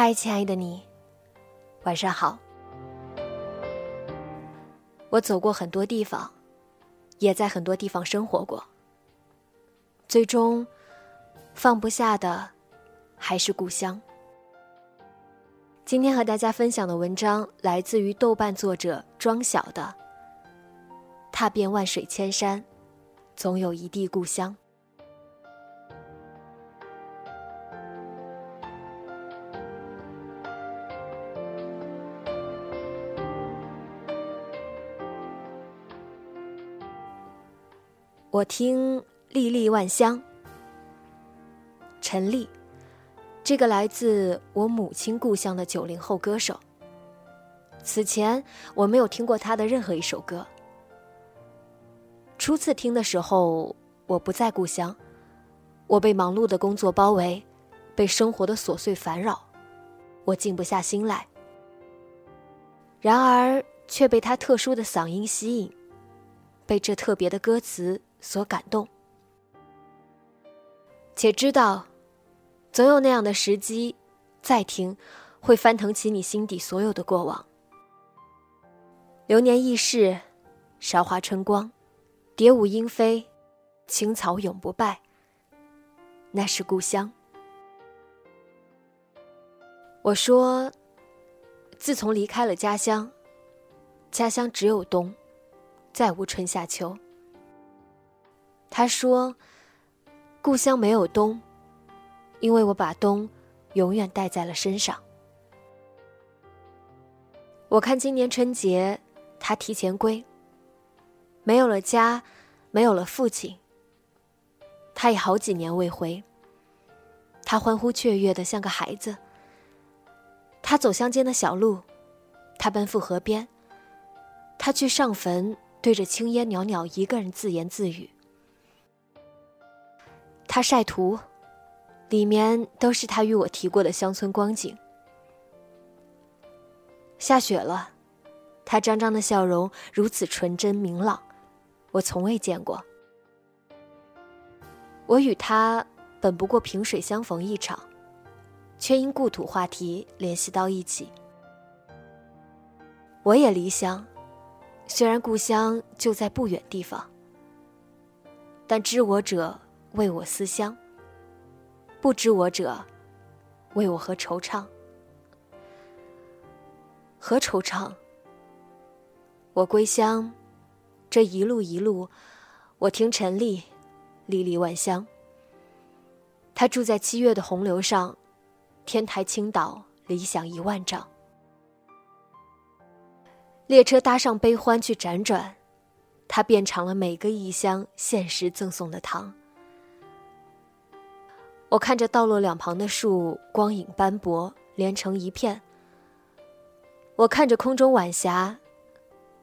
嗨，亲爱的你，晚上好。我走过很多地方，也在很多地方生活过。最终，放不下的还是故乡。今天和大家分享的文章来自于豆瓣作者庄晓的《踏遍万水千山，总有一地故乡》。我听历历万乡，陈粒，这个来自我母亲故乡的九零后歌手。此前我没有听过他的任何一首歌。初次听的时候，我不在故乡，我被忙碌的工作包围，被生活的琐碎烦扰，我静不下心来。然而却被他特殊的嗓音吸引，被这特别的歌词。所感动，且知道，总有那样的时机，再听，会翻腾起你心底所有的过往。流年易逝，韶华春光，蝶舞莺飞，青草永不败。那是故乡。我说，自从离开了家乡，家乡只有冬，再无春夏秋。他说：“故乡没有冬，因为我把冬永远带在了身上。”我看今年春节，他提前归，没有了家，没有了父亲。他也好几年未回。他欢呼雀跃的像个孩子。他走乡间的小路，他奔赴河边，他去上坟，对着青烟袅袅一个人自言自语。他晒图，里面都是他与我提过的乡村光景。下雪了，他张张的笑容如此纯真明朗，我从未见过。我与他本不过萍水相逢一场，却因故土话题联系到一起。我也离乡，虽然故乡就在不远地方，但知我者。为我思乡，不知我者，为我何惆怅？何惆怅？我归乡，这一路一路，我听陈粒，历历万乡。他住在七月的洪流上，天台倾倒，理想一万丈。列车搭上悲欢去辗转，他变成了每个异乡现实赠送的糖。我看着道路两旁的树，光影斑驳，连成一片。我看着空中晚霞，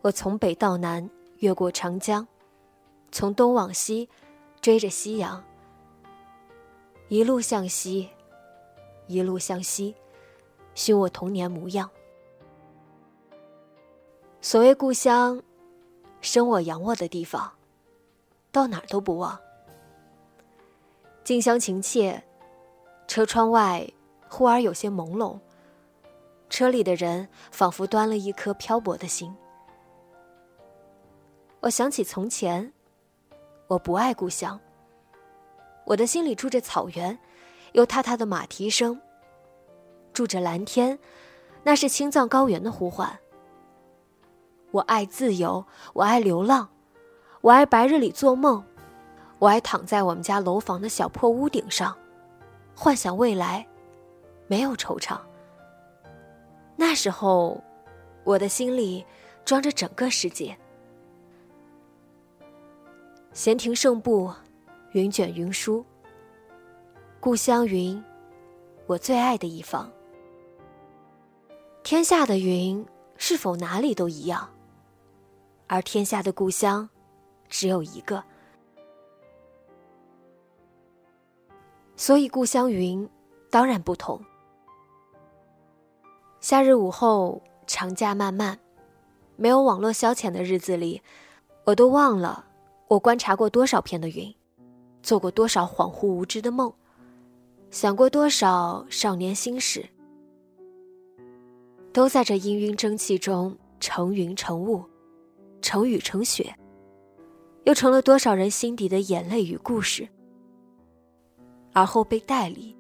我从北到南，越过长江，从东往西，追着夕阳，一路向西，一路向西，寻我童年模样。所谓故乡，生我养我的地方，到哪儿都不忘。近乡情怯，车窗外忽而有些朦胧。车里的人仿佛端了一颗漂泊的心。我想起从前，我不爱故乡。我的心里住着草原，有踏踏的马蹄声；住着蓝天，那是青藏高原的呼唤；我爱自由，我爱流浪，我爱白日里做梦，我还躺在我们家楼房的小破屋顶上，幻想未来，没有惆怅。那时候，我的心里装着整个世界。闲庭胜步，云卷云舒。故乡云，我最爱的一方。天下的云，是否哪里都一样？而天下的故乡，只有一个。所以故乡云，当然不同。夏日午后，长假漫漫，没有网络消遣的日子里，我都忘了我观察过多少片的云，做过多少恍惚无知的梦，想过多少少年心事，都在这氤氲蒸汽中成云成雾，成雨成雪，又成了多少人心底的眼泪与故事，而后被带离，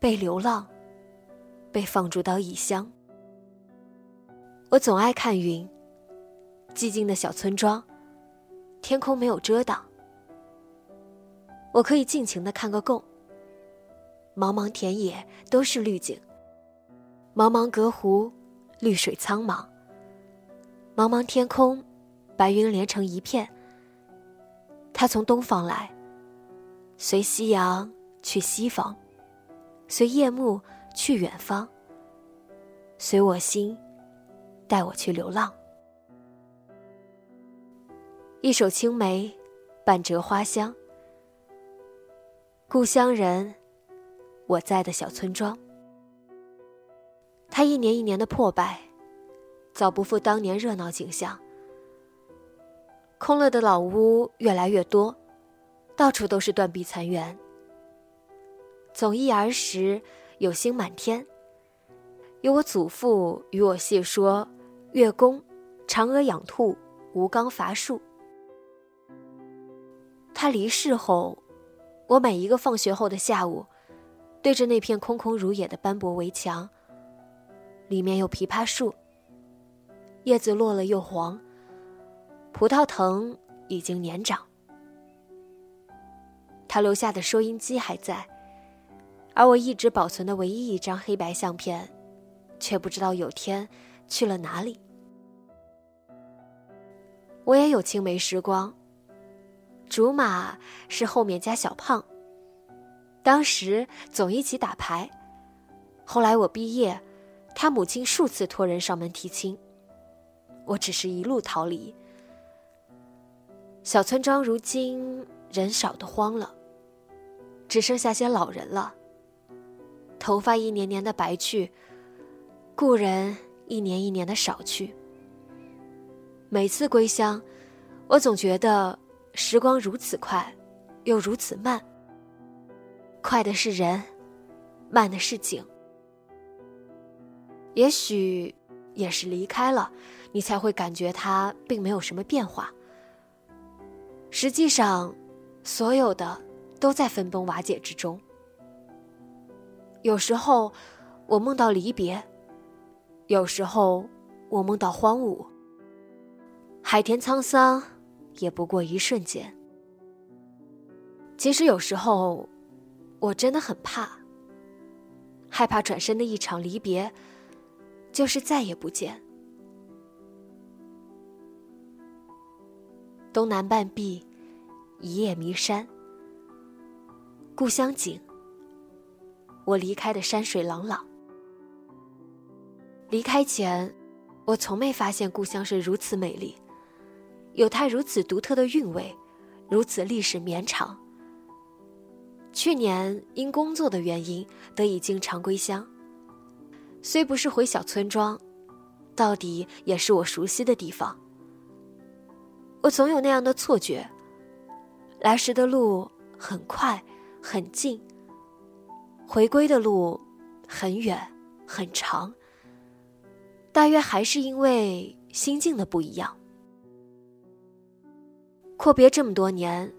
被流浪。被放逐到异乡，我总爱看云。寂静的小村庄，天空没有遮挡，我可以尽情的看个够。茫茫田野都是绿景，茫茫隔湖，绿水苍茫。茫茫天空，白云连成一片。它从东方来，随夕阳去西方，随夜幕。去远方，随我心，带我去流浪。一首青梅，半折花香。故乡人，我在的小村庄。它一年一年的破败，早不复当年热闹景象。空了的老屋越来越多，到处都是断壁残垣。总忆儿时。有星满天，有我祖父与我细说月宫、嫦娥养兔、吴刚伐树。他离世后，我每一个放学后的下午，对着那片空空如也的斑驳围墙，里面有枇杷树，叶子落了又黄，葡萄藤已经年长。他留下的收音机还在。而我一直保存的唯一一张黑白相片，却不知道有天去了哪里。我也有青梅时光。竹马是后面加小胖。当时总一起打牌，后来我毕业，他母亲数次托人上门提亲，我只是一路逃离。小村庄如今人少的慌了，只剩下些老人了。头发一年年的白去，故人一年一年的少去。每次归乡，我总觉得时光如此快，又如此慢。快的是人，慢的是景。也许也是离开了，你才会感觉它并没有什么变化。实际上，所有的都在分崩瓦解之中。有时候，我梦到离别；有时候，我梦到荒芜。海天沧桑，也不过一瞬间。其实有时候，我真的很怕，害怕转身的一场离别，就是再也不见。东南半壁，一夜迷山，故乡景。我离开的山水朗朗。离开前，我从没发现故乡是如此美丽，有它如此独特的韵味，如此历史绵长。去年因工作的原因得以经常归乡，虽不是回小村庄，到底也是我熟悉的地方。我总有那样的错觉，来时的路很快，很近。回归的路很远很长，大约还是因为心境的不一样。阔别这么多年，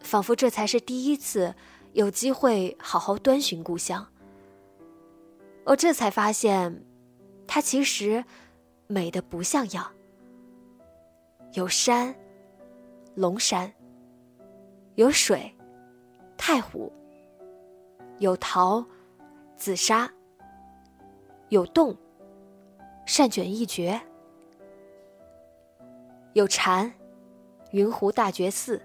仿佛这才是第一次有机会好好端寻故乡。我这才发现，它其实美的不像样，有山，龙山；有水，太湖；有桃，紫砂；有洞，善卷一绝；有禅，云湖大觉寺；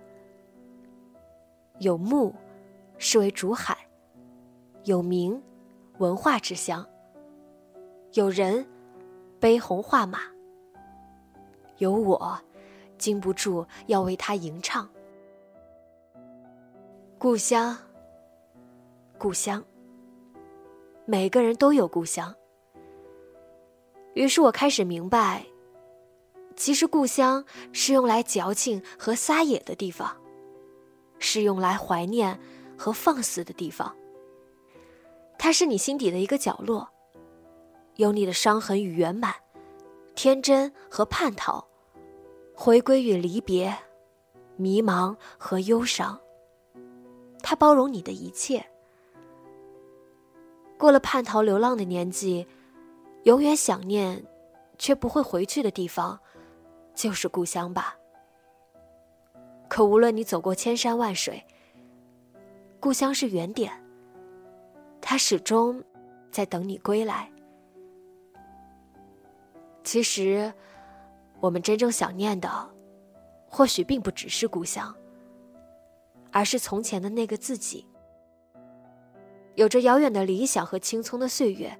有木，是为竹海；有名，文化之乡；有人，悲鸿画马；有我。禁不住要为他吟唱。故乡，故乡。每个人都有故乡。于是我开始明白，其实故乡是用来矫情和撒野的地方，是用来怀念和放肆的地方。它是你心底的一个角落，有你的伤痕与圆满，天真和叛逃。回归与离别，迷茫和忧伤。它包容你的一切。过了叛逃流浪的年纪，永远想念，却不会回去的地方，就是故乡吧。可无论你走过千山万水，故乡是原点。它始终在等你归来。其实。我们真正想念的，或许并不只是故乡，而是从前的那个自己。有着遥远的理想和青葱的岁月，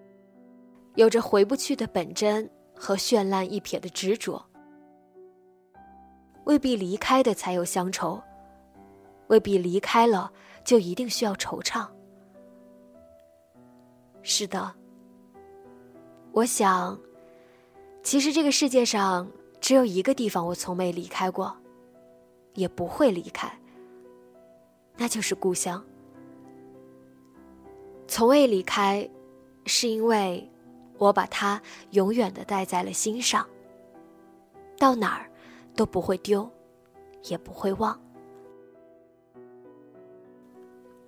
有着回不去的本真和绚烂一瞥的执着。未必离开的才有乡愁，未必离开了就一定需要惆怅。是的，我想，其实这个世界上。只有一个地方我从没离开过，也不会离开，那就是故乡。从未离开，是因为我把它永远的带在了心上，到哪儿都不会丢，也不会忘。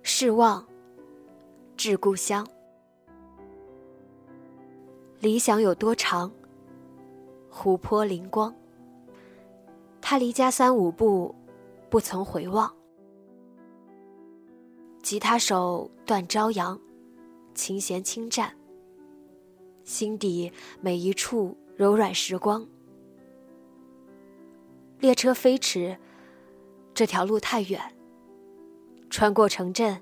是望，致故乡。理想有多长？湖泊灵光。他离家三五步，不曾回望。吉他手段朝阳，琴弦轻颤。心底每一处柔软时光。列车飞驰，这条路太远。穿过城镇，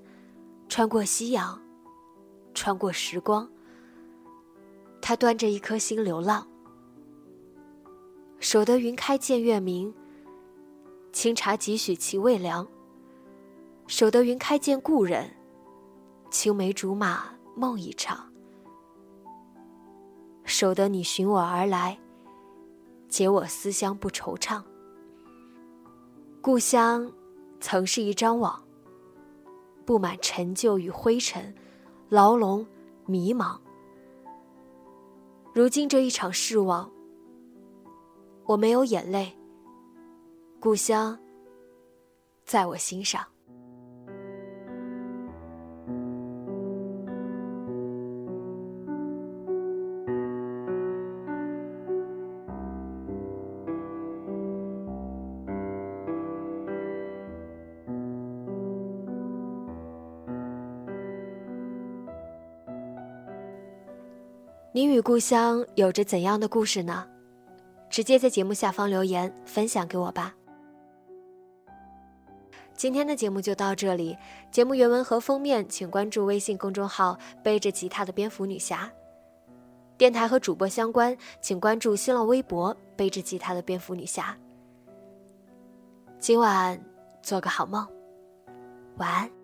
穿过夕阳，穿过时光。他端着一颗心流浪。守得云开见月明，清茶几许其味凉。守得云开见故人，青梅竹马梦一场。守得你寻我而来，解我思乡不惆怅。故乡曾是一张网，布满陈旧与灰尘，牢笼迷茫。如今这一场失望。我没有眼泪，故乡在我心上。你与故乡有着怎样的故事呢？直接在节目下方留言分享给我吧。今天的节目就到这里，节目原文和封面请关注微信公众号“背着吉他的蝙蝠女侠”。电台和主播相关，请关注新浪微博“背着吉他的蝙蝠女侠”。今晚做个好梦，晚安。